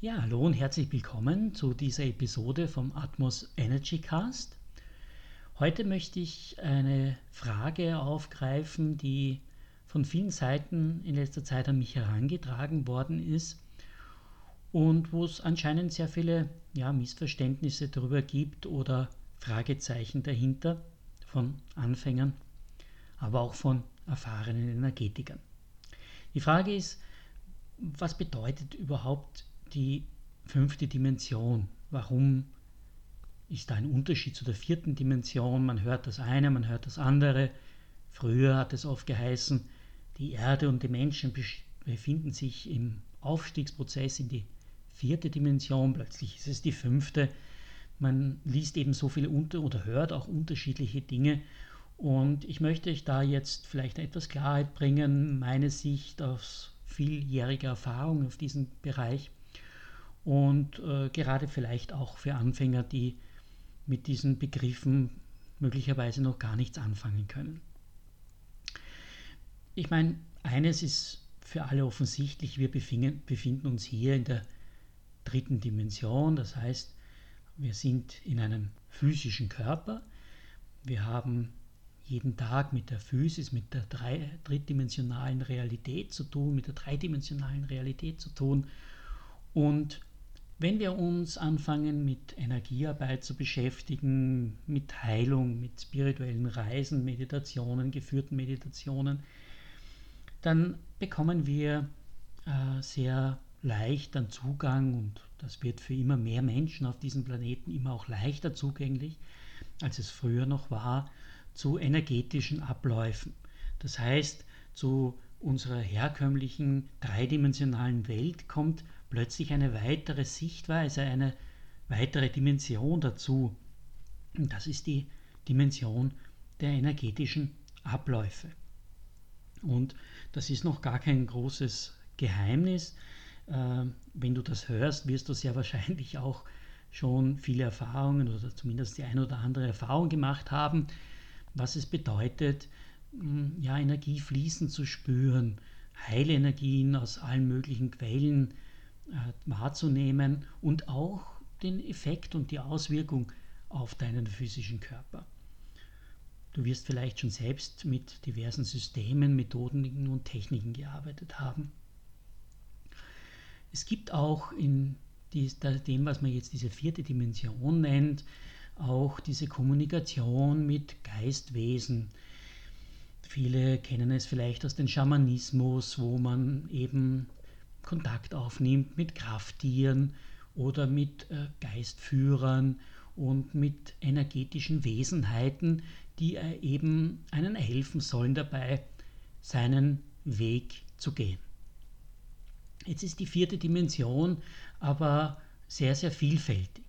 Ja, hallo und herzlich willkommen zu dieser Episode vom Atmos Energy Cast. Heute möchte ich eine Frage aufgreifen, die von vielen Seiten in letzter Zeit an mich herangetragen worden ist und wo es anscheinend sehr viele ja, Missverständnisse darüber gibt oder Fragezeichen dahinter von Anfängern, aber auch von erfahrenen Energetikern. Die Frage ist, was bedeutet überhaupt die fünfte Dimension? Warum ist da ein Unterschied zu der vierten Dimension? Man hört das eine, man hört das andere. Früher hat es oft geheißen, die Erde und die Menschen befinden sich im Aufstiegsprozess in die vierte Dimension, plötzlich ist es die fünfte. Man liest eben so viele unter oder hört auch unterschiedliche Dinge. Und ich möchte euch da jetzt vielleicht etwas Klarheit bringen, meine Sicht aus vieljähriger Erfahrung auf diesem Bereich und äh, gerade vielleicht auch für Anfänger, die mit diesen Begriffen möglicherweise noch gar nichts anfangen können. Ich meine, eines ist für alle offensichtlich, wir befinden uns hier in der dritten Dimension, das heißt, wir sind in einem physischen Körper, wir haben jeden Tag mit der Physis, mit der drei, drittdimensionalen Realität zu tun, mit der dreidimensionalen Realität zu tun. Und wenn wir uns anfangen mit Energiearbeit zu beschäftigen, mit Heilung, mit spirituellen Reisen, Meditationen, geführten Meditationen, dann bekommen wir äh, sehr leicht an Zugang und das wird für immer mehr Menschen auf diesem Planeten immer auch leichter zugänglich, als es früher noch war, zu energetischen Abläufen. Das heißt, zu unserer herkömmlichen dreidimensionalen Welt kommt plötzlich eine weitere Sichtweise, eine weitere Dimension dazu. Und das ist die Dimension der energetischen Abläufe. Und das ist noch gar kein großes Geheimnis. Äh, wenn du das hörst, wirst du sehr wahrscheinlich auch schon viele Erfahrungen oder zumindest die ein oder andere Erfahrung gemacht haben, was es bedeutet, ja, Energie fließen zu spüren, Heilenergien aus allen möglichen Quellen wahrzunehmen und auch den Effekt und die Auswirkung auf deinen physischen Körper. Du wirst vielleicht schon selbst mit diversen Systemen, Methoden und Techniken gearbeitet haben. Es gibt auch in dem, was man jetzt diese vierte Dimension nennt, auch diese Kommunikation mit Geistwesen. Viele kennen es vielleicht aus dem Schamanismus, wo man eben Kontakt aufnimmt mit Krafttieren oder mit äh, Geistführern und mit energetischen Wesenheiten, die äh, eben einen helfen sollen dabei, seinen Weg zu gehen. Jetzt ist die vierte Dimension aber sehr, sehr vielfältig.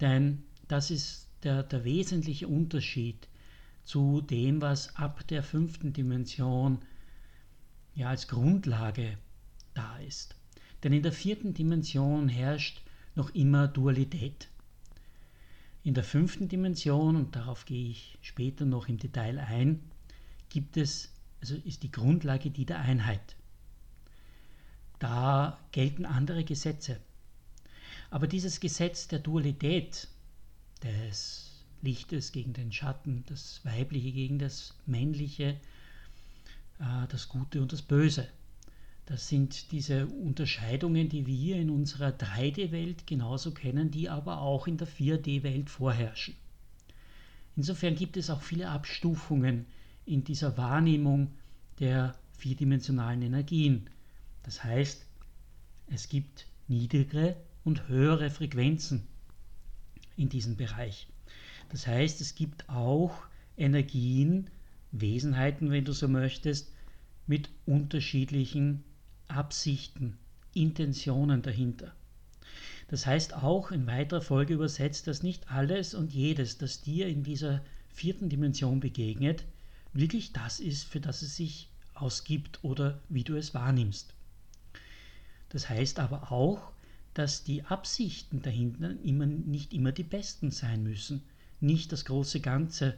Denn das ist der, der wesentliche Unterschied zu dem, was ab der fünften Dimension ja als Grundlage da ist. Denn in der vierten Dimension herrscht noch immer Dualität. In der fünften Dimension, und darauf gehe ich später noch im Detail ein, gibt es, also ist die Grundlage die der Einheit. Da gelten andere Gesetze. Aber dieses Gesetz der Dualität, des Lichtes gegen den Schatten, das Weibliche gegen das Männliche, äh, das Gute und das Böse, das sind diese Unterscheidungen, die wir in unserer 3D-Welt genauso kennen, die aber auch in der 4D-Welt vorherrschen. Insofern gibt es auch viele Abstufungen in dieser Wahrnehmung der vierdimensionalen Energien. Das heißt, es gibt niedrigere und höhere Frequenzen in diesem Bereich. Das heißt, es gibt auch Energien, Wesenheiten, wenn du so möchtest, mit unterschiedlichen Absichten, Intentionen dahinter. Das heißt auch in weiterer Folge übersetzt, dass nicht alles und jedes, das dir in dieser vierten Dimension begegnet, wirklich das ist, für das es sich ausgibt oder wie du es wahrnimmst. Das heißt aber auch, dass die Absichten dahinter immer, nicht immer die besten sein müssen, nicht das große Ganze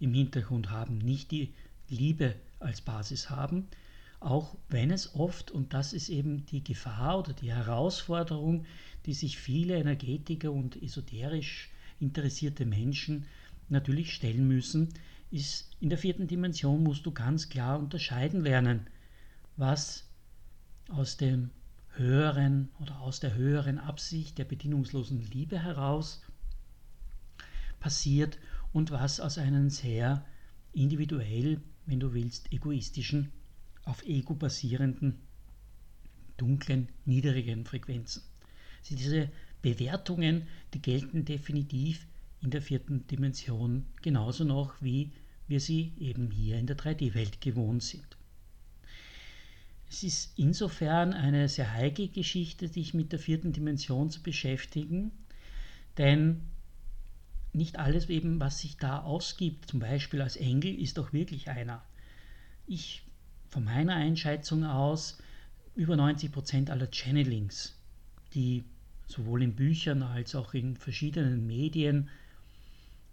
im Hintergrund haben, nicht die Liebe als Basis haben, auch wenn es oft, und das ist eben die Gefahr oder die Herausforderung, die sich viele Energetiker und esoterisch interessierte Menschen natürlich stellen müssen, ist in der vierten Dimension musst du ganz klar unterscheiden lernen, was aus dem höheren oder aus der höheren Absicht der bedingungslosen Liebe heraus passiert und was aus einem sehr individuell, wenn du willst, egoistischen, auf Ego basierenden, dunklen, niedrigen Frequenzen. Also diese Bewertungen, die gelten definitiv in der vierten Dimension genauso noch, wie wir sie eben hier in der 3D-Welt gewohnt sind. Es ist insofern eine sehr heikle Geschichte, sich mit der vierten Dimension zu beschäftigen, denn nicht alles eben, was sich da ausgibt, zum Beispiel als Engel, ist auch wirklich einer. Ich, von meiner Einschätzung aus, über 90 Prozent aller Channelings, die sowohl in Büchern als auch in verschiedenen Medien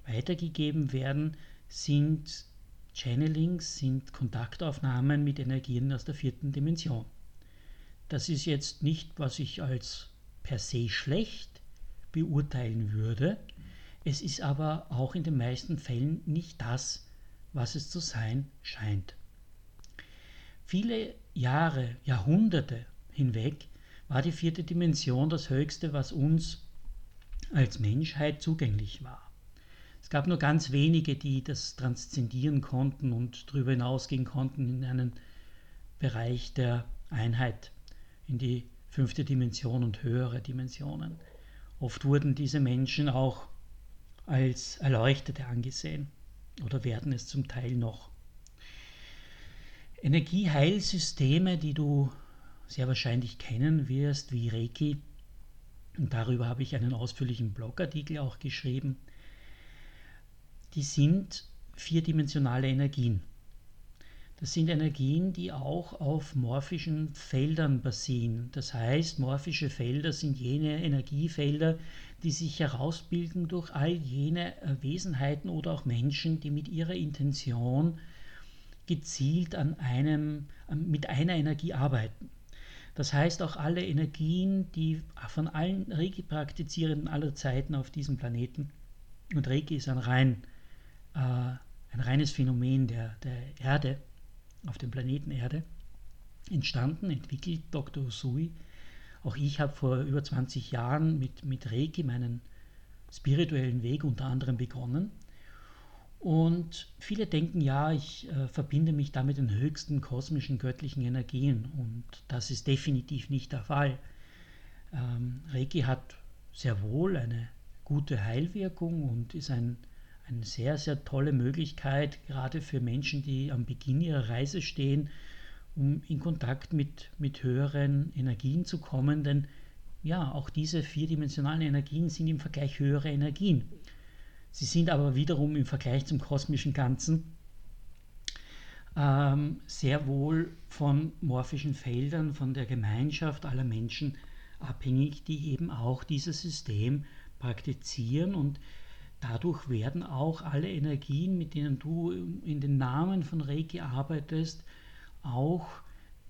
weitergegeben werden, sind Channelings, sind Kontaktaufnahmen mit Energien aus der vierten Dimension. Das ist jetzt nicht, was ich als per se schlecht beurteilen würde, es ist aber auch in den meisten Fällen nicht das, was es zu sein scheint. Viele Jahre, Jahrhunderte hinweg war die vierte Dimension das Höchste, was uns als Menschheit zugänglich war. Es gab nur ganz wenige, die das transzendieren konnten und darüber hinausgehen konnten in einen Bereich der Einheit, in die fünfte Dimension und höhere Dimensionen. Oft wurden diese Menschen auch als Erleuchtete angesehen oder werden es zum Teil noch. Energieheilsysteme, die du sehr wahrscheinlich kennen wirst, wie Reiki, und darüber habe ich einen ausführlichen Blogartikel auch geschrieben, die sind vierdimensionale Energien. Das sind Energien, die auch auf morphischen Feldern basieren. Das heißt, morphische Felder sind jene Energiefelder, die sich herausbilden durch all jene Wesenheiten oder auch Menschen, die mit ihrer Intention gezielt an einem, mit einer Energie arbeiten. Das heißt, auch alle Energien, die von allen Reiki-Praktizierenden aller Zeiten auf diesem Planeten, und Reiki ist ein, rein, äh, ein reines Phänomen der, der Erde, auf dem Planeten Erde, entstanden, entwickelt Dr. Usui. Auch ich habe vor über 20 Jahren mit, mit Reiki meinen spirituellen Weg unter anderem begonnen. Und viele denken, ja, ich äh, verbinde mich da mit den höchsten kosmischen göttlichen Energien. Und das ist definitiv nicht der Fall. Ähm, Reiki hat sehr wohl eine gute Heilwirkung und ist ein eine sehr, sehr tolle Möglichkeit, gerade für Menschen, die am Beginn ihrer Reise stehen, um in Kontakt mit, mit höheren Energien zu kommen. Denn ja, auch diese vierdimensionalen Energien sind im Vergleich höhere Energien. Sie sind aber wiederum im Vergleich zum kosmischen Ganzen ähm, sehr wohl von morphischen Feldern, von der Gemeinschaft aller Menschen abhängig, die eben auch dieses System praktizieren und Dadurch werden auch alle Energien, mit denen du in den Namen von Reiki arbeitest, auch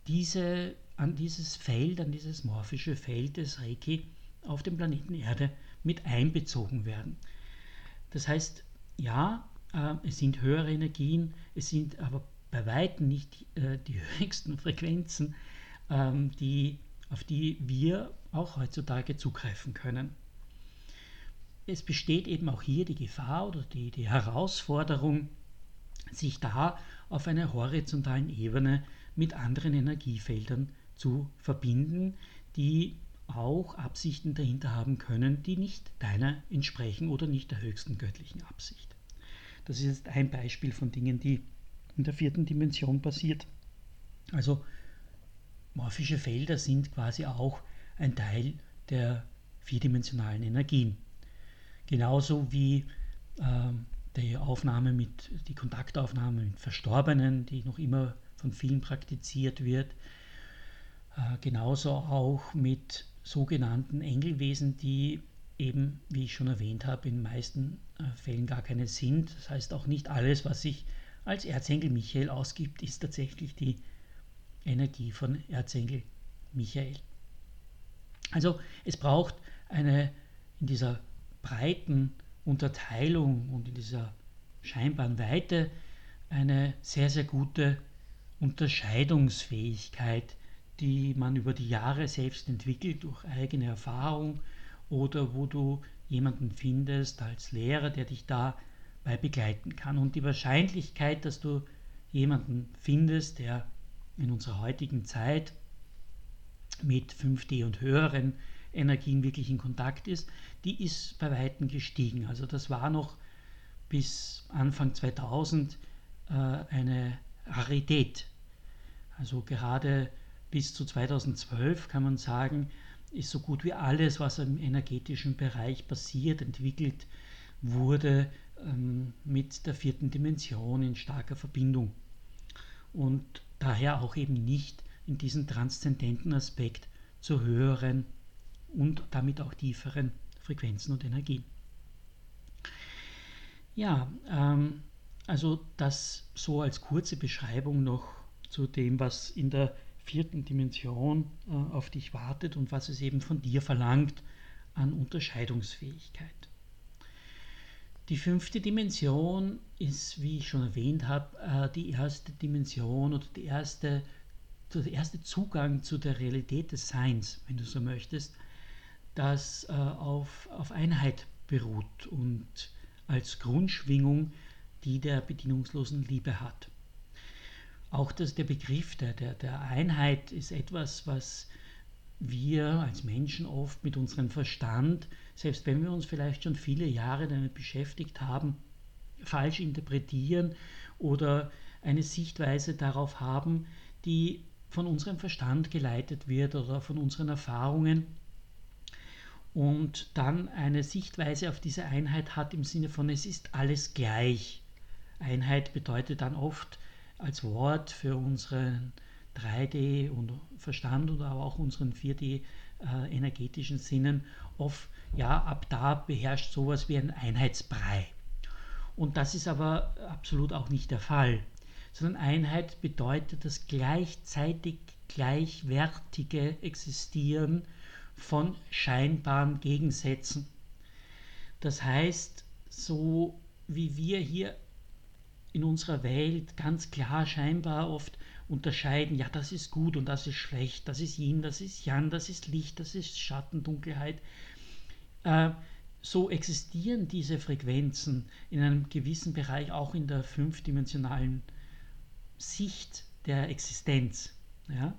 diese, an dieses Feld, an dieses morphische Feld des Reiki auf dem Planeten Erde mit einbezogen werden. Das heißt, ja, äh, es sind höhere Energien, es sind aber bei weitem nicht äh, die höchsten Frequenzen, ähm, die, auf die wir auch heutzutage zugreifen können. Es besteht eben auch hier die Gefahr oder die, die Herausforderung, sich da auf einer horizontalen Ebene mit anderen Energiefeldern zu verbinden, die auch Absichten dahinter haben können, die nicht deiner entsprechen oder nicht der höchsten göttlichen Absicht. Das ist jetzt ein Beispiel von Dingen, die in der vierten Dimension passiert. Also morphische Felder sind quasi auch ein Teil der vierdimensionalen Energien. Genauso wie äh, die Aufnahme mit, die Kontaktaufnahme mit Verstorbenen, die noch immer von vielen praktiziert wird. Äh, genauso auch mit sogenannten Engelwesen, die eben, wie ich schon erwähnt habe, in den meisten äh, Fällen gar keine sind. Das heißt auch nicht alles, was sich als Erzengel Michael ausgibt, ist tatsächlich die Energie von Erzengel Michael. Also es braucht eine in dieser breiten Unterteilung und in dieser scheinbaren Weite eine sehr, sehr gute Unterscheidungsfähigkeit, die man über die Jahre selbst entwickelt durch eigene Erfahrung oder wo du jemanden findest als Lehrer, der dich dabei begleiten kann. Und die Wahrscheinlichkeit, dass du jemanden findest, der in unserer heutigen Zeit mit 5D und höheren Energien wirklich in Kontakt ist, die ist bei weitem gestiegen. Also das war noch bis Anfang 2000 äh, eine Rarität. Also gerade bis zu 2012 kann man sagen, ist so gut wie alles, was im energetischen Bereich passiert, entwickelt wurde, ähm, mit der vierten Dimension in starker Verbindung. Und daher auch eben nicht in diesen transzendenten Aspekt zu höheren und damit auch tieferen Frequenzen und Energien. Ja, ähm, also das so als kurze Beschreibung noch zu dem, was in der vierten Dimension äh, auf dich wartet und was es eben von dir verlangt an Unterscheidungsfähigkeit. Die fünfte Dimension ist, wie ich schon erwähnt habe, äh, die erste Dimension oder die erste, der erste Zugang zu der Realität des Seins, wenn du so möchtest, das äh, auf, auf Einheit beruht und als Grundschwingung die der bedienungslosen Liebe hat. Auch das, der Begriff der, der, der Einheit ist etwas, was wir als Menschen oft mit unserem Verstand, selbst wenn wir uns vielleicht schon viele Jahre damit beschäftigt haben, falsch interpretieren oder eine Sichtweise darauf haben, die von unserem Verstand geleitet wird oder von unseren Erfahrungen und dann eine Sichtweise auf diese Einheit hat im Sinne von es ist alles gleich. Einheit bedeutet dann oft als Wort für unseren 3D und Verstand oder auch unseren 4D äh, energetischen Sinnen oft, ja, ab da beherrscht sowas wie ein Einheitsbrei. Und das ist aber absolut auch nicht der Fall, sondern Einheit bedeutet das gleichzeitig gleichwertige Existieren von scheinbaren Gegensätzen. Das heißt, so wie wir hier in unserer Welt ganz klar scheinbar oft unterscheiden, ja, das ist gut und das ist schlecht, das ist Yin, das ist Yang, das ist Licht, das ist Schatten, Dunkelheit. Äh, so existieren diese Frequenzen in einem gewissen Bereich auch in der fünfdimensionalen Sicht der Existenz. Ja?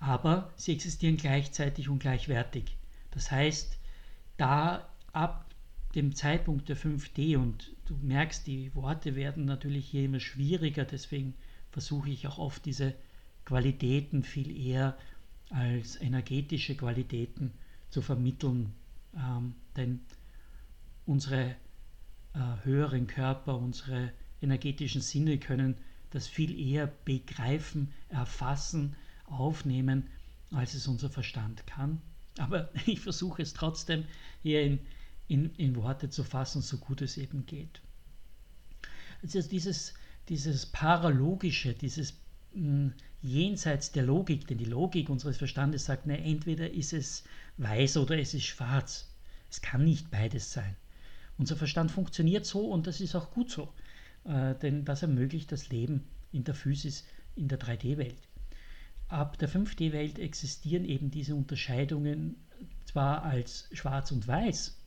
aber sie existieren gleichzeitig und gleichwertig. Das heißt, da ab dem Zeitpunkt der 5D und du merkst, die Worte werden natürlich hier immer schwieriger, deswegen versuche ich auch oft diese Qualitäten viel eher als energetische Qualitäten zu vermitteln, ähm, denn unsere äh, höheren Körper, unsere energetischen Sinne können das viel eher begreifen, erfassen, aufnehmen, als es unser Verstand kann. Aber ich versuche es trotzdem hier in, in, in Worte zu fassen, so gut es eben geht. Also dieses, dieses Paralogische, dieses mh, hm, jenseits der Logik, denn die Logik unseres Verstandes sagt, ne, entweder ist es weiß oder es ist schwarz. Es kann nicht beides sein. Unser Verstand funktioniert so und das ist auch gut so, äh, denn das ermöglicht das Leben in der Physis, in der 3D-Welt. Ab der 5D-Welt existieren eben diese Unterscheidungen zwar als schwarz und weiß,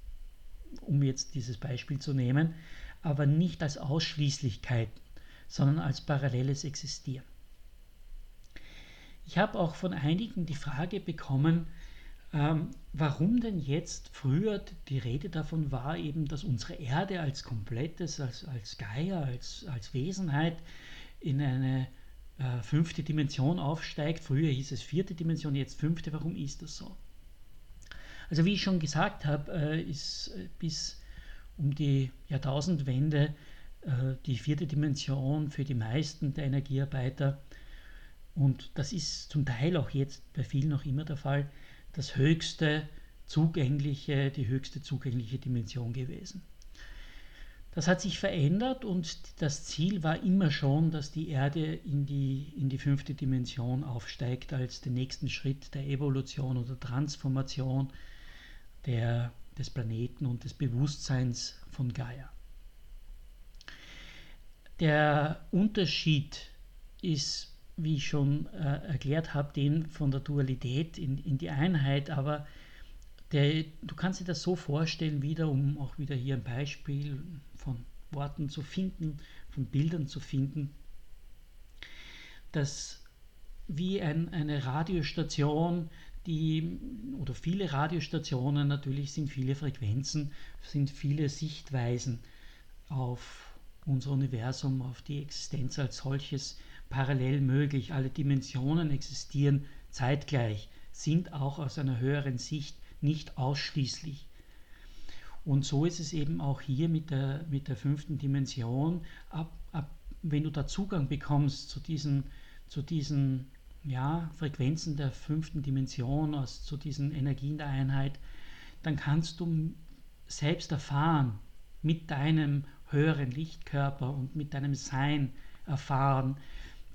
um jetzt dieses Beispiel zu nehmen, aber nicht als Ausschließlichkeit, sondern als paralleles Existieren. Ich habe auch von einigen die Frage bekommen, ähm, warum denn jetzt früher die Rede davon war, eben, dass unsere Erde als komplettes, als, als Geier, als, als Wesenheit in eine äh, fünfte Dimension aufsteigt. Früher hieß es vierte Dimension, jetzt fünfte. Warum ist das so? Also wie ich schon gesagt habe, äh, ist äh, bis um die Jahrtausendwende äh, die vierte Dimension für die meisten der Energiearbeiter und das ist zum Teil auch jetzt bei vielen noch immer der Fall, das höchste zugängliche, die höchste zugängliche Dimension gewesen. Das hat sich verändert und das Ziel war immer schon, dass die Erde in die, in die fünfte Dimension aufsteigt als den nächsten Schritt der Evolution oder Transformation der, des Planeten und des Bewusstseins von Gaia. Der Unterschied ist, wie ich schon äh, erklärt habe, den von der Dualität in, in die Einheit, aber der, du kannst dir das so vorstellen, wieder, um auch wieder hier ein Beispiel von Worten zu finden, von Bildern zu finden, dass wie ein, eine Radiostation, die oder viele Radiostationen natürlich sind viele Frequenzen, sind viele Sichtweisen auf unser Universum, auf die Existenz als solches parallel möglich. Alle Dimensionen existieren zeitgleich, sind auch aus einer höheren Sicht nicht ausschließlich. Und so ist es eben auch hier mit der, mit der fünften Dimension. Ab, ab, wenn du da Zugang bekommst zu diesen, zu diesen ja, Frequenzen der fünften Dimension, aus, zu diesen Energien der Einheit, dann kannst du selbst erfahren, mit deinem höheren Lichtkörper und mit deinem Sein erfahren,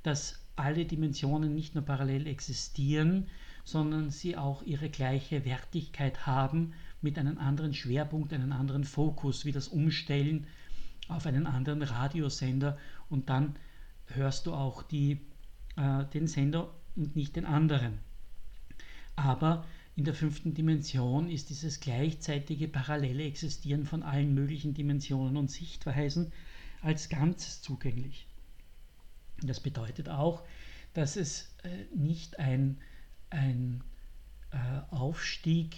dass alle Dimensionen nicht nur parallel existieren, sondern sie auch ihre gleiche Wertigkeit haben mit einem anderen Schwerpunkt, einem anderen Fokus, wie das Umstellen auf einen anderen Radiosender. Und dann hörst du auch die, äh, den Sender und nicht den anderen. Aber in der fünften Dimension ist dieses gleichzeitige parallele Existieren von allen möglichen Dimensionen und Sichtweisen als Ganzes zugänglich. Das bedeutet auch, dass es äh, nicht ein ein äh, Aufstieg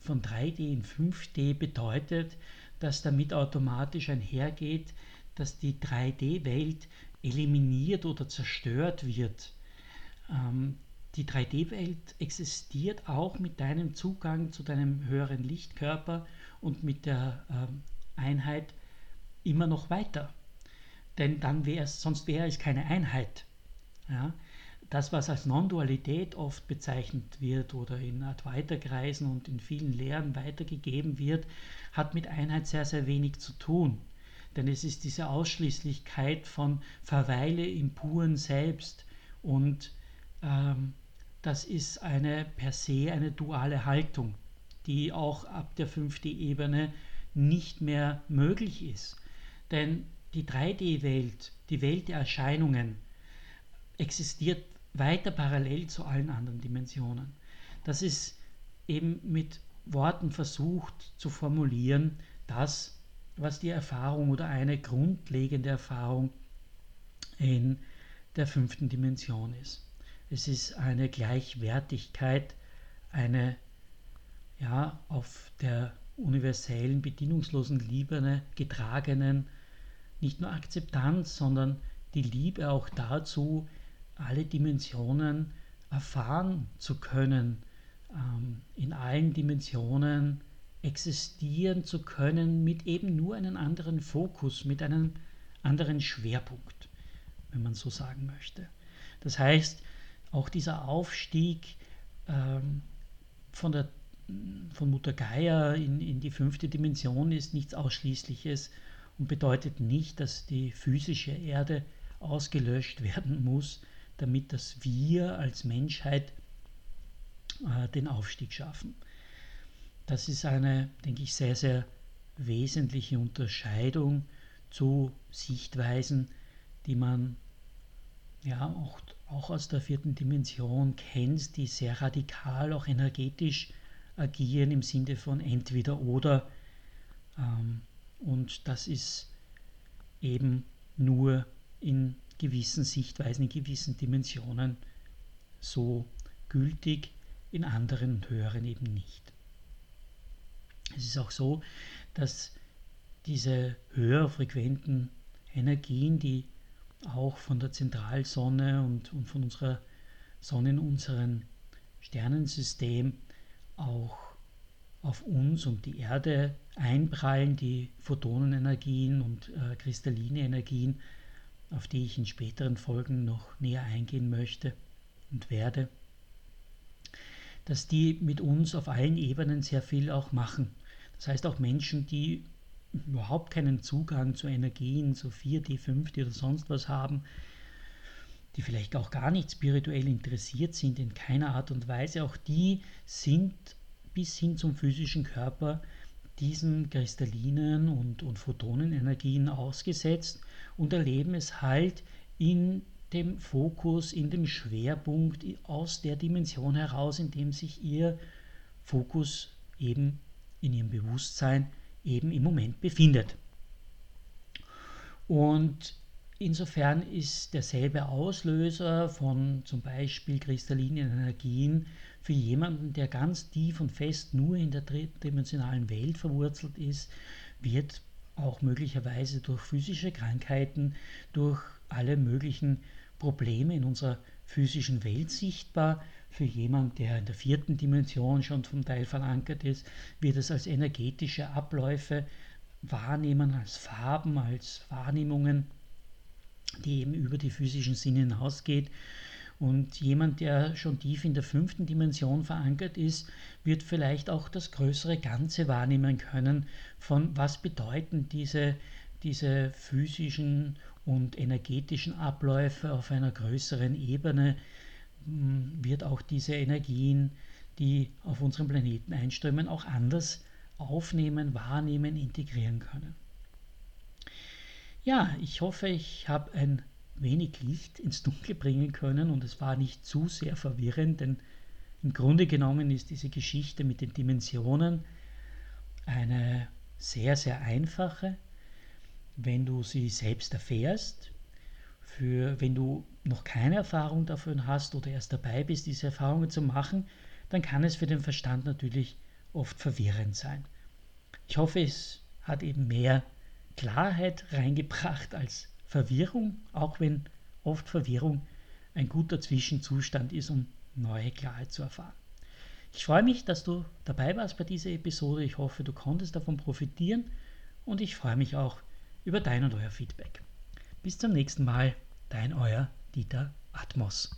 von 3D in 5D bedeutet, dass damit automatisch einhergeht, dass die 3D-Welt eliminiert oder zerstört wird. Ähm, die 3D-Welt existiert auch mit deinem Zugang zu deinem höheren Lichtkörper und mit der ähm, Einheit immer noch weiter. Denn dann wäre es, sonst wäre es keine Einheit. Ja? das, was als Non-Dualität oft bezeichnet wird oder in Advaita-Kreisen und in vielen Lehren weitergegeben wird, hat mit Einheit sehr, sehr wenig zu tun. Denn es ist diese Ausschließlichkeit von Verweile im puren Selbst und ähm, das ist eine per se eine duale Haltung, die auch ab der fünften Ebene nicht mehr möglich ist. Denn die 3D-Welt, die Welt der Erscheinungen, existiert weiter parallel zu allen anderen Dimensionen. Das ist eben mit Worten versucht zu formulieren, das, was die Erfahrung oder eine grundlegende Erfahrung in der fünften Dimension ist. Es ist eine Gleichwertigkeit, eine ja, auf der universellen, bedingungslosen Liebe getragenen, nicht nur Akzeptanz, sondern die Liebe auch dazu, alle Dimensionen erfahren zu können, ähm, in allen Dimensionen existieren zu können mit eben nur einem anderen Fokus, mit einem anderen Schwerpunkt, wenn man so sagen möchte. Das heißt, auch dieser Aufstieg ähm, von, der, von Mutter Gaia in, in die fünfte Dimension ist nichts Ausschließliches und bedeutet nicht, dass die physische Erde ausgelöscht werden muss, damit dass wir als Menschheit äh, den Aufstieg schaffen. Das ist eine, denke ich, sehr, sehr wesentliche Unterscheidung zu Sichtweisen, die man ja auch, auch aus der vierten Dimension kennt, die sehr radikal, auch energetisch agieren im Sinne von entweder oder. Ähm, und das ist eben nur in gewissen Sichtweisen, in gewissen Dimensionen so gültig, in anderen und höheren eben nicht. Es ist auch so, dass diese höher frequenten Energien, die auch von der Zentralsonne und, und von unserer Sonne in unserem Sternensystem auch auf uns und die Erde einprallen, die Photonenenergien und äh, kristalline Energien, auf die ich in späteren Folgen noch näher eingehen möchte und werde, dass die mit uns auf allen Ebenen sehr viel auch machen. Das heißt auch Menschen, die überhaupt keinen Zugang zu Energien, zu 4D, 5D oder sonst was haben, die vielleicht auch gar nicht spirituell interessiert sind in keiner Art und Weise, auch die sind bis hin zum physischen Körper diesen kristallinen und, und Photonenenergien ausgesetzt und erleben es halt in dem Fokus, in dem Schwerpunkt, aus der Dimension heraus, in dem sich ihr Fokus eben in ihrem Bewusstsein eben im Moment befindet. Und insofern ist derselbe Auslöser von zum Beispiel kristallinen Energien für jemanden, der ganz tief und fest nur in der drittdimensionalen Welt verwurzelt ist, wird auch möglicherweise durch physische Krankheiten, durch alle möglichen Probleme in unserer physischen Welt sichtbar. Für jemanden, der in der vierten Dimension schon zum Teil verankert ist, wird es als energetische Abläufe wahrnehmen, als Farben, als Wahrnehmungen, die eben über die physischen Sinne hinausgeht. Und jemand, der schon tief in der fünften Dimension verankert ist, wird vielleicht auch das größere Ganze wahrnehmen können, von was bedeuten diese, diese physischen und energetischen Abläufe auf einer größeren Ebene, hm, wird auch diese Energien, die auf unserem Planeten einströmen, auch anders aufnehmen, wahrnehmen, integrieren können. Ja, ich hoffe, ich habe ein wenig Licht ins Dunkle bringen können und es war nicht zu sehr verwirrend, denn im Grunde genommen ist diese Geschichte mit den Dimensionen eine sehr, sehr einfache, wenn du sie selbst erfährst. Für, wenn du noch keine Erfahrung davon hast oder erst dabei bist, diese Erfahrungen zu machen, dann kann es für den Verstand natürlich oft verwirrend sein. Ich hoffe, es hat eben mehr Klarheit reingebracht als Verwirrung, auch wenn oft Verwirrung ein guter Zwischenzustand ist, um neue Klarheit zu erfahren. Ich freue mich, dass du dabei warst bei dieser Episode. Ich hoffe, du konntest davon profitieren und ich freue mich auch über dein und euer Feedback. Bis zum nächsten Mal, dein euer Dieter Atmos.